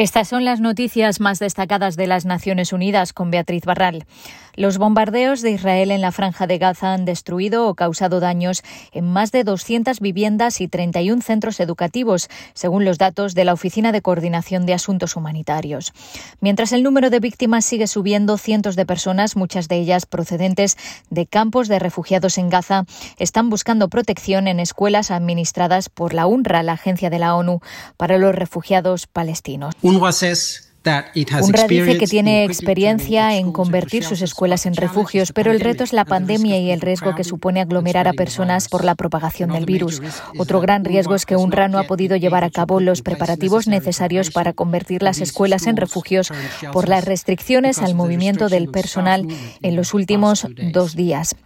Estas son las noticias más destacadas de las Naciones Unidas con Beatriz Barral. Los bombardeos de Israel en la franja de Gaza han destruido o causado daños en más de 200 viviendas y 31 centros educativos, según los datos de la Oficina de Coordinación de Asuntos Humanitarios. Mientras el número de víctimas sigue subiendo, cientos de personas, muchas de ellas procedentes de campos de refugiados en Gaza, están buscando protección en escuelas administradas por la UNRWA, la agencia de la ONU para los refugiados palestinos. UNRWA dice que tiene experiencia en convertir sus escuelas en refugios, pero el reto es la pandemia y el riesgo que supone aglomerar a personas por la propagación del virus. Otro gran riesgo es que UNRWA no ha podido llevar a cabo los preparativos necesarios para convertir las escuelas en refugios por las restricciones al movimiento del personal en los últimos dos días.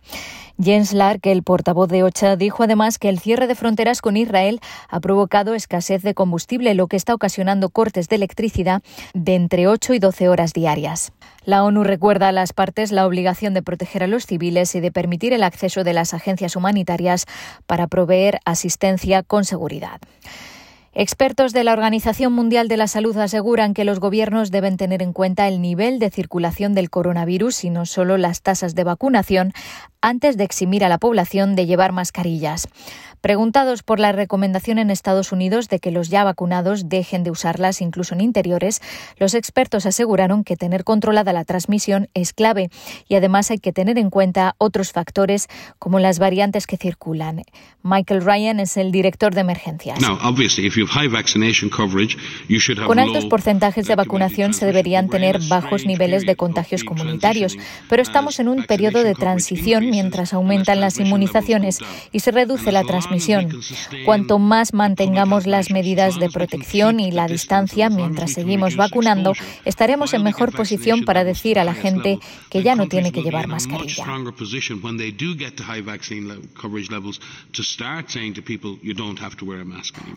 Jens Lark, el portavoz de OCHA, dijo además que el cierre de fronteras con Israel ha provocado escasez de combustible, lo que está ocasionando cortes de electricidad de entre 8 y 12 horas diarias. La ONU recuerda a las partes la obligación de proteger a los civiles y de permitir el acceso de las agencias humanitarias para proveer asistencia con seguridad. Expertos de la Organización Mundial de la Salud aseguran que los gobiernos deben tener en cuenta el nivel de circulación del coronavirus y no solo las tasas de vacunación antes de eximir a la población de llevar mascarillas. Preguntados por la recomendación en Estados Unidos de que los ya vacunados dejen de usarlas incluso en interiores, los expertos aseguraron que tener controlada la transmisión es clave y además hay que tener en cuenta otros factores como las variantes que circulan. Michael Ryan es el director de emergencias. Con altos porcentajes de vacunación se deberían tener bajos niveles de contagios comunitarios, pero estamos en un periodo de transición mientras aumentan las inmunizaciones y se reduce la transmisión Cuanto más mantengamos las medidas de protección y la distancia mientras seguimos vacunando, estaremos en mejor posición para decir a la gente que ya no tiene que llevar mascarilla.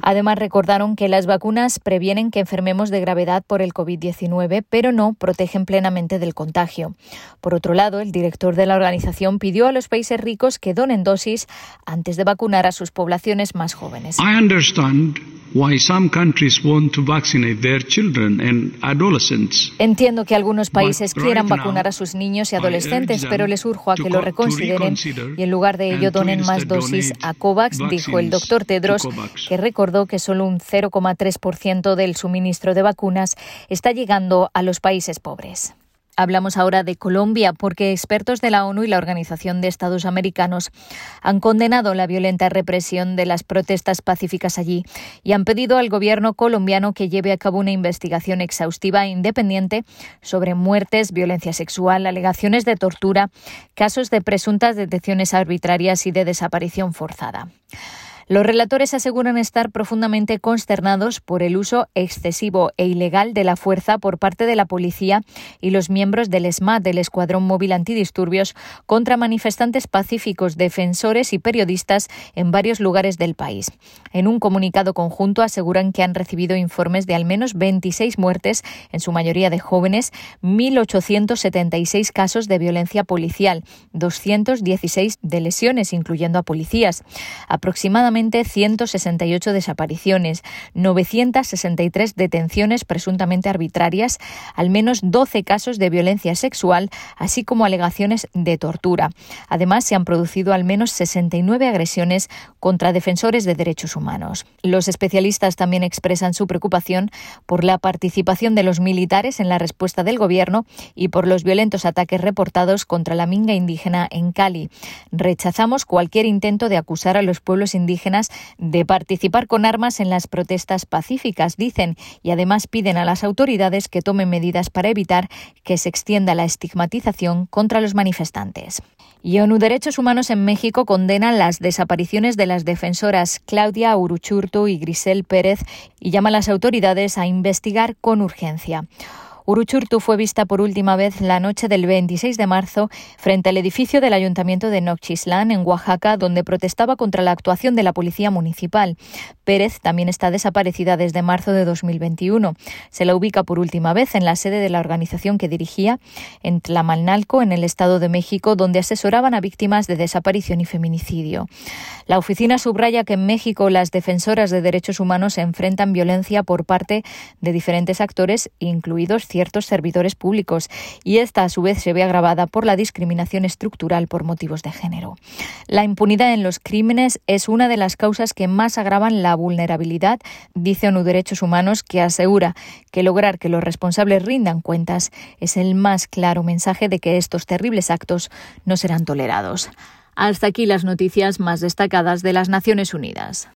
Además, recordaron que las vacunas previenen que enfermemos de gravedad por el COVID-19, pero no protegen plenamente del contagio. Por otro lado, el director de la organización pidió a los países ricos que donen dosis antes de vacunar a sus poblaciones más jóvenes. Entiendo que algunos países quieran vacunar a sus niños y adolescentes, pero les urjo a que lo reconsideren y en lugar de ello donen más dosis a COVAX, dijo el doctor Tedros, que recordó que solo un 0,3% del suministro de vacunas está llegando a los países pobres. Hablamos ahora de Colombia porque expertos de la ONU y la Organización de Estados Americanos han condenado la violenta represión de las protestas pacíficas allí y han pedido al gobierno colombiano que lleve a cabo una investigación exhaustiva e independiente sobre muertes, violencia sexual, alegaciones de tortura, casos de presuntas detenciones arbitrarias y de desaparición forzada. Los relatores aseguran estar profundamente consternados por el uso excesivo e ilegal de la fuerza por parte de la policía y los miembros del ESMAD, del Escuadrón Móvil Antidisturbios, contra manifestantes pacíficos, defensores y periodistas en varios lugares del país. En un comunicado conjunto aseguran que han recibido informes de al menos 26 muertes, en su mayoría de jóvenes, 1.876 casos de violencia policial, 216 de lesiones, incluyendo a policías. Aproximadamente 168 desapariciones, 963 detenciones presuntamente arbitrarias, al menos 12 casos de violencia sexual, así como alegaciones de tortura. Además, se han producido al menos 69 agresiones contra defensores de derechos humanos. Los especialistas también expresan su preocupación por la participación de los militares en la respuesta del gobierno y por los violentos ataques reportados contra la minga indígena en Cali. Rechazamos cualquier intento de acusar a los pueblos indígenas de participar con armas en las protestas pacíficas, dicen, y además piden a las autoridades que tomen medidas para evitar que se extienda la estigmatización contra los manifestantes. Y ONU Derechos Humanos en México condenan las desapariciones de las defensoras Claudia Uruchurtu y Grisel Pérez y llama a las autoridades a investigar con urgencia. Uruchurtu fue vista por última vez la noche del 26 de marzo frente al edificio del Ayuntamiento de Nochislan, en Oaxaca, donde protestaba contra la actuación de la Policía Municipal. Pérez también está desaparecida desde marzo de 2021. Se la ubica por última vez en la sede de la organización que dirigía en Tlamalnalco, en el Estado de México, donde asesoraban a víctimas de desaparición y feminicidio. La oficina subraya que en México las defensoras de derechos humanos enfrentan violencia por parte de diferentes actores, incluidos ciertos servidores públicos, y esta a su vez se ve agravada por la discriminación estructural por motivos de género. La impunidad en los crímenes es una de las causas que más agravan la vulnerabilidad, dice ONU Derechos Humanos, que asegura que lograr que los responsables rindan cuentas es el más claro mensaje de que estos terribles actos no serán tolerados. Hasta aquí las noticias más destacadas de las Naciones Unidas.